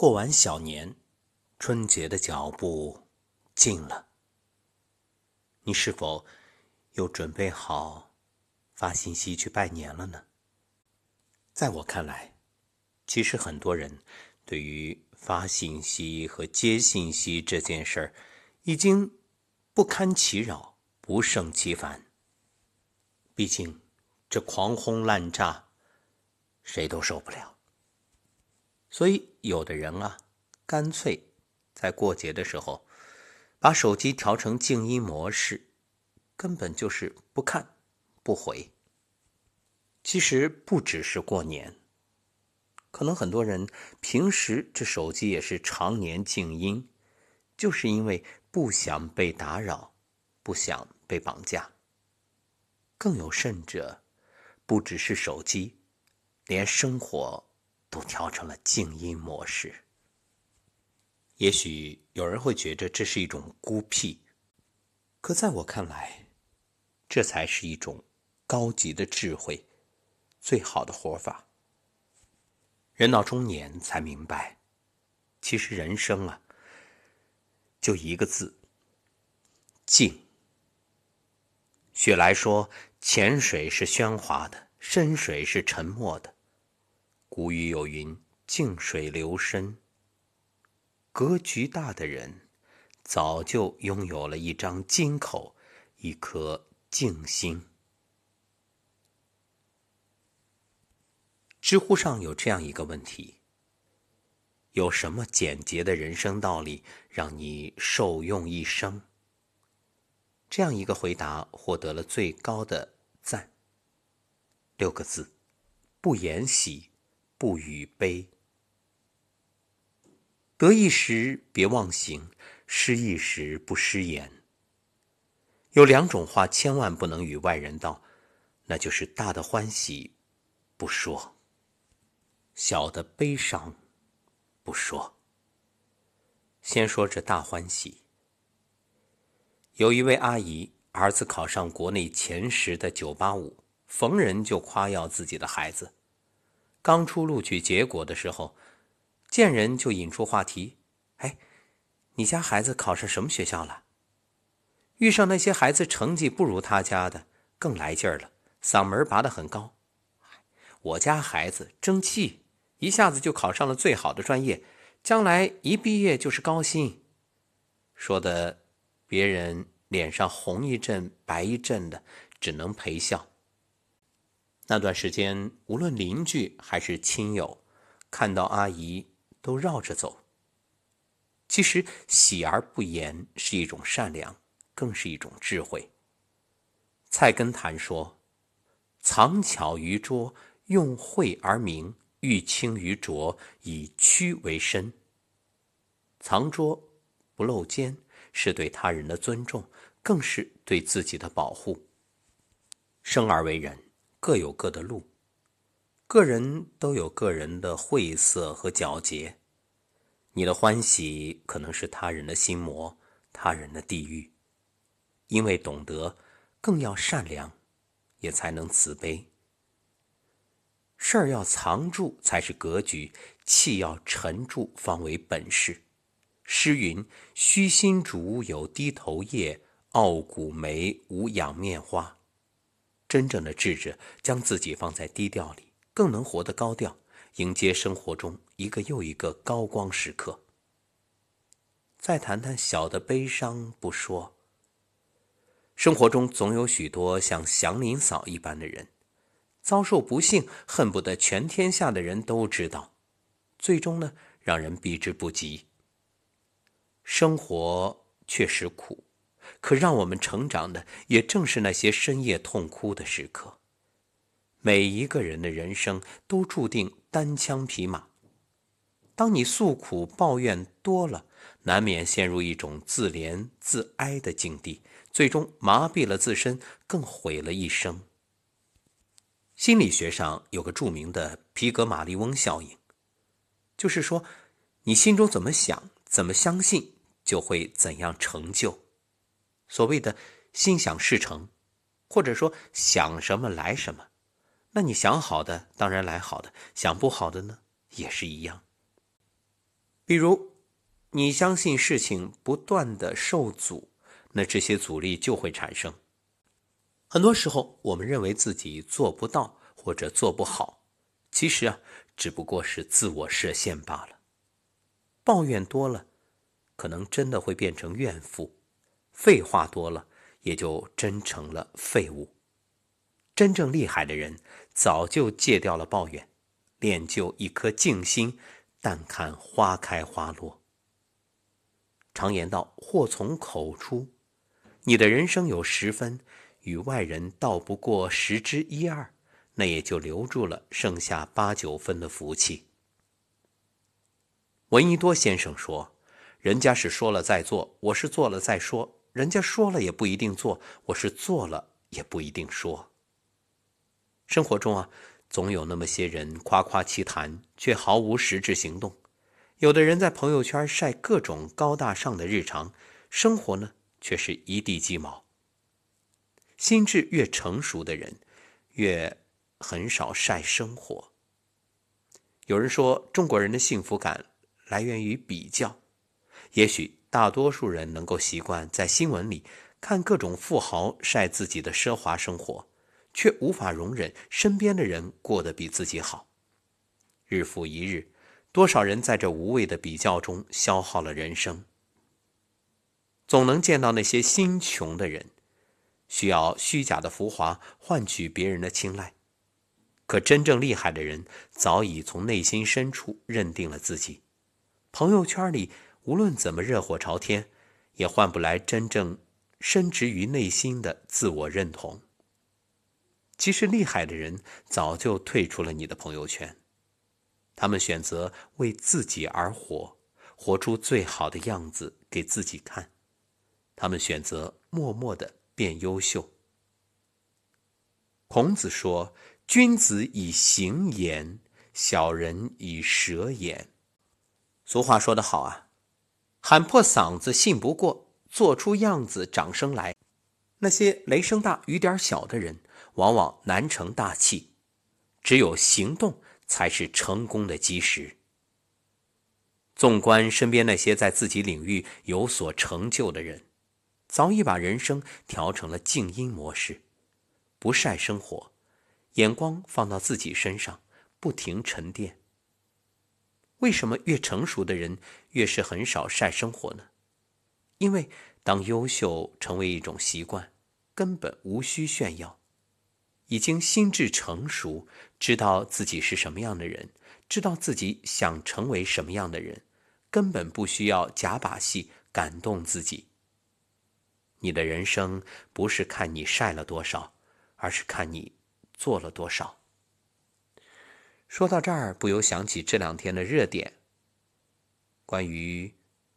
过完小年，春节的脚步近了。你是否又准备好发信息去拜年了呢？在我看来，其实很多人对于发信息和接信息这件事儿，已经不堪其扰，不胜其烦。毕竟，这狂轰滥炸，谁都受不了。所以，有的人啊，干脆在过节的时候，把手机调成静音模式，根本就是不看、不回。其实不只是过年，可能很多人平时这手机也是常年静音，就是因为不想被打扰，不想被绑架。更有甚者，不只是手机，连生活。都调成了静音模式。也许有人会觉得这是一种孤僻，可在我看来，这才是一种高级的智慧，最好的活法。人到中年才明白，其实人生啊，就一个字：静。雪莱说：“浅水是喧哗的，深水是沉默的。”古语有云：“静水流深。”格局大的人，早就拥有了一张金口，一颗静心。知乎上有这样一个问题：有什么简洁的人生道理让你受用一生？这样一个回答获得了最高的赞。六个字：不言喜。不语悲，得意时别忘形，失意时不失言。有两种话千万不能与外人道，那就是大的欢喜不说，小的悲伤不说。先说这大欢喜，有一位阿姨儿子考上国内前十的九八五，逢人就夸耀自己的孩子。刚出录取结果的时候，见人就引出话题：“哎，你家孩子考上什么学校了？”遇上那些孩子成绩不如他家的，更来劲儿了，嗓门拔得很高：“我家孩子争气，一下子就考上了最好的专业，将来一毕业就是高薪。”说的别人脸上红一阵白一阵的，只能陪笑。那段时间，无论邻居还是亲友，看到阿姨都绕着走。其实，喜而不言是一种善良，更是一种智慧。菜根谭说：“藏巧于拙，用晦而明；欲清于浊，以曲为深。”藏拙不露尖，是对他人的尊重，更是对自己的保护。生而为人。各有各的路，个人都有个人的晦涩和皎洁。你的欢喜可能是他人的心魔，他人的地狱。因为懂得，更要善良，也才能慈悲。事儿要藏住才是格局，气要沉住方为本事。诗云：“虚心竹有低头叶，傲骨梅无仰面花。”真正的智者将自己放在低调里，更能活得高调，迎接生活中一个又一个高光时刻。再谈谈小的悲伤不说。生活中总有许多像祥林嫂一般的人，遭受不幸，恨不得全天下的人都知道，最终呢，让人避之不及。生活确实苦。可让我们成长的，也正是那些深夜痛哭的时刻。每一个人的人生都注定单枪匹马。当你诉苦抱怨多了，难免陷入一种自怜自哀的境地，最终麻痹了自身，更毁了一生。心理学上有个著名的皮格马利翁效应，就是说，你心中怎么想，怎么相信，就会怎样成就。所谓的“心想事成”，或者说“想什么来什么”，那你想好的当然来好的，想不好的呢也是一样。比如，你相信事情不断的受阻，那这些阻力就会产生。很多时候，我们认为自己做不到或者做不好，其实啊，只不过是自我设限罢了。抱怨多了，可能真的会变成怨妇；废话多了，也就真成了废物。真正厉害的人，早就戒掉了抱怨，练就一颗静心，但看花开花落。常言道：“祸从口出。”你的人生有十分，与外人道不过十之一二，那也就留住了剩下八九分的福气。闻一多先生说：“人家是说了再做，我是做了再说；人家说了也不一定做，我是做了也不一定说。”生活中啊，总有那么些人夸夸其谈，却毫无实质行动；有的人在朋友圈晒各种高大上的日常生活呢，却是一地鸡毛。心智越成熟的人，越很少晒生活。有人说，中国人的幸福感。来源于比较，也许大多数人能够习惯在新闻里看各种富豪晒自己的奢华生活，却无法容忍身边的人过得比自己好。日复一日，多少人在这无谓的比较中消耗了人生。总能见到那些心穷的人，需要虚假的浮华换取别人的青睐，可真正厉害的人早已从内心深处认定了自己。朋友圈里无论怎么热火朝天，也换不来真正深植于内心的自我认同。其实厉害的人早就退出了你的朋友圈，他们选择为自己而活，活出最好的样子给自己看。他们选择默默的变优秀。孔子说：“君子以行言，小人以舌言。”俗话说得好啊，喊破嗓子信不过，做出样子掌声来。那些雷声大雨点小的人，往往难成大器。只有行动才是成功的基石。纵观身边那些在自己领域有所成就的人，早已把人生调成了静音模式，不晒生活，眼光放到自己身上，不停沉淀。为什么越成熟的人越是很少晒生活呢？因为当优秀成为一种习惯，根本无需炫耀。已经心智成熟，知道自己是什么样的人，知道自己想成为什么样的人，根本不需要假把戏感动自己。你的人生不是看你晒了多少，而是看你做了多少。说到这儿，不由想起这两天的热点。关于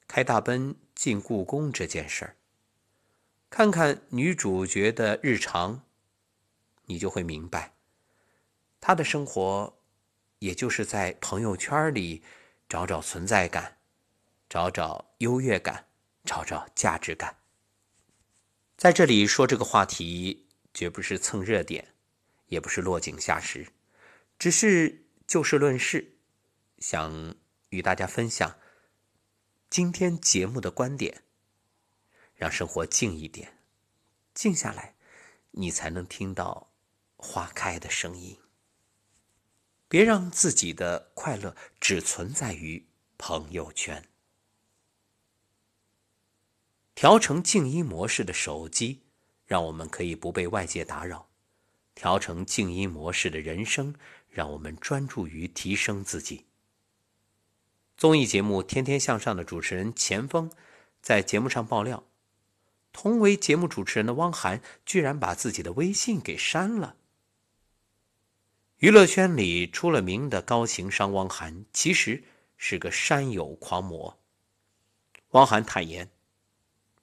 开大奔进故宫这件事儿，看看女主角的日常，你就会明白，她的生活，也就是在朋友圈里找找存在感，找找优越感，找找价值感。在这里说这个话题，绝不是蹭热点，也不是落井下石，只是。就事论事，想与大家分享今天节目的观点，让生活静一点，静下来，你才能听到花开的声音。别让自己的快乐只存在于朋友圈。调成静音模式的手机，让我们可以不被外界打扰；调成静音模式的人生。让我们专注于提升自己。综艺节目《天天向上》的主持人钱枫在节目上爆料，同为节目主持人的汪涵居然把自己的微信给删了。娱乐圈里出了名的高情商汪涵，其实是个删友狂魔。汪涵坦言，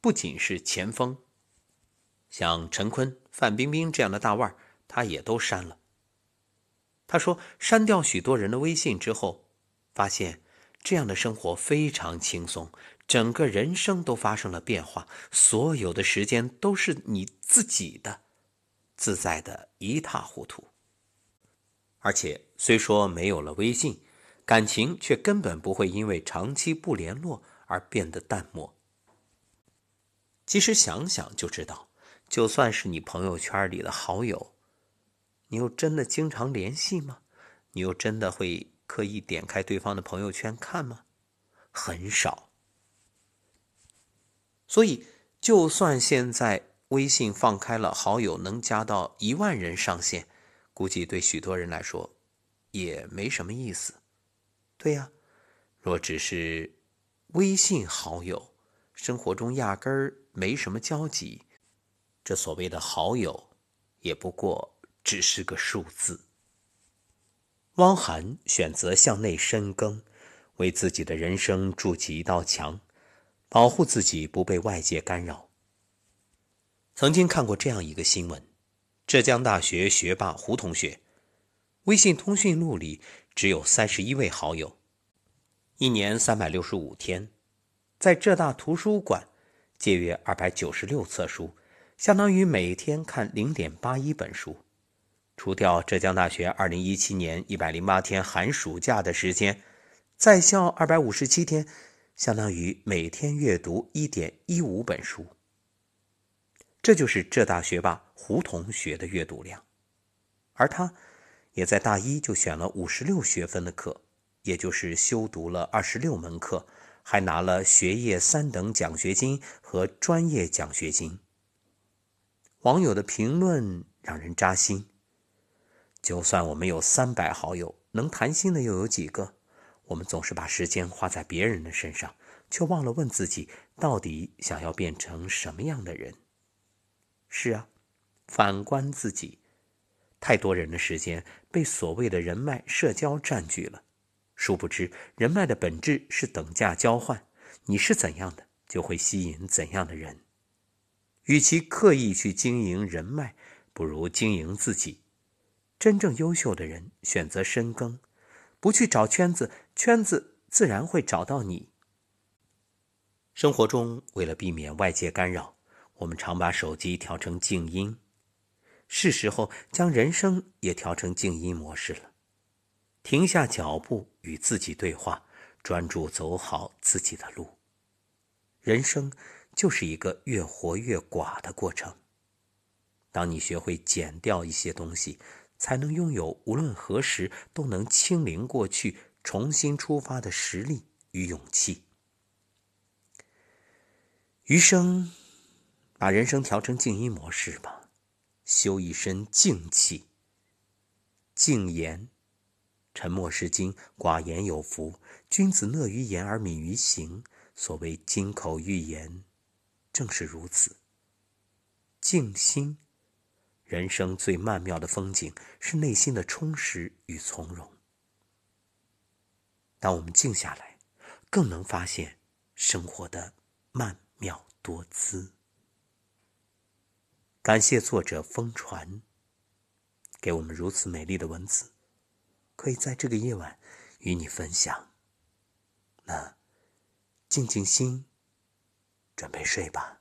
不仅是钱枫，像陈坤、范冰冰这样的大腕儿他也都删了。他说：“删掉许多人的微信之后，发现这样的生活非常轻松，整个人生都发生了变化，所有的时间都是你自己的，自在的一塌糊涂。而且虽说没有了微信，感情却根本不会因为长期不联络而变得淡漠。其实想想就知道，就算是你朋友圈里的好友，你又真的经常联系吗？你又真的会刻意点开对方的朋友圈看吗？很少。所以，就算现在微信放开了，好友能加到一万人上限，估计对许多人来说也没什么意思。对呀，若只是微信好友，生活中压根儿没什么交集，这所谓的好友，也不过只是个数字。汪涵选择向内深耕，为自己的人生筑起一道墙，保护自己不被外界干扰。曾经看过这样一个新闻：浙江大学学霸胡同学，微信通讯录里。只有三十一位好友，一年三百六十五天，在浙大图书馆借阅二百九十六册书，相当于每天看零点八一本书。除掉浙江大学二零一七年一百零八天寒暑假的时间，在校二百五十七天，相当于每天阅读一点一五本书。这就是浙大学霸胡同学的阅读量，而他。也在大一就选了五十六学分的课，也就是修读了二十六门课，还拿了学业三等奖学金和专业奖学金。网友的评论让人扎心。就算我们有三百好友，能谈心的又有几个？我们总是把时间花在别人的身上，却忘了问自己，到底想要变成什么样的人？是啊，反观自己。太多人的时间被所谓的人脉社交占据了，殊不知人脉的本质是等价交换。你是怎样的，就会吸引怎样的人。与其刻意去经营人脉，不如经营自己。真正优秀的人选择深耕，不去找圈子，圈子自然会找到你。生活中，为了避免外界干扰，我们常把手机调成静音。是时候将人生也调成静音模式了，停下脚步，与自己对话，专注走好自己的路。人生就是一个越活越寡的过程。当你学会减掉一些东西，才能拥有无论何时都能清零过去、重新出发的实力与勇气。余生，把人生调成静音模式吧。修一身静气。静言，沉默是金，寡言有福。君子讷于言而敏于行。所谓金口玉言，正是如此。静心，人生最曼妙的风景是内心的充实与从容。当我们静下来，更能发现生活的曼妙多姿。感谢作者风传给我们如此美丽的文字，可以在这个夜晚与你分享。那静静心，准备睡吧。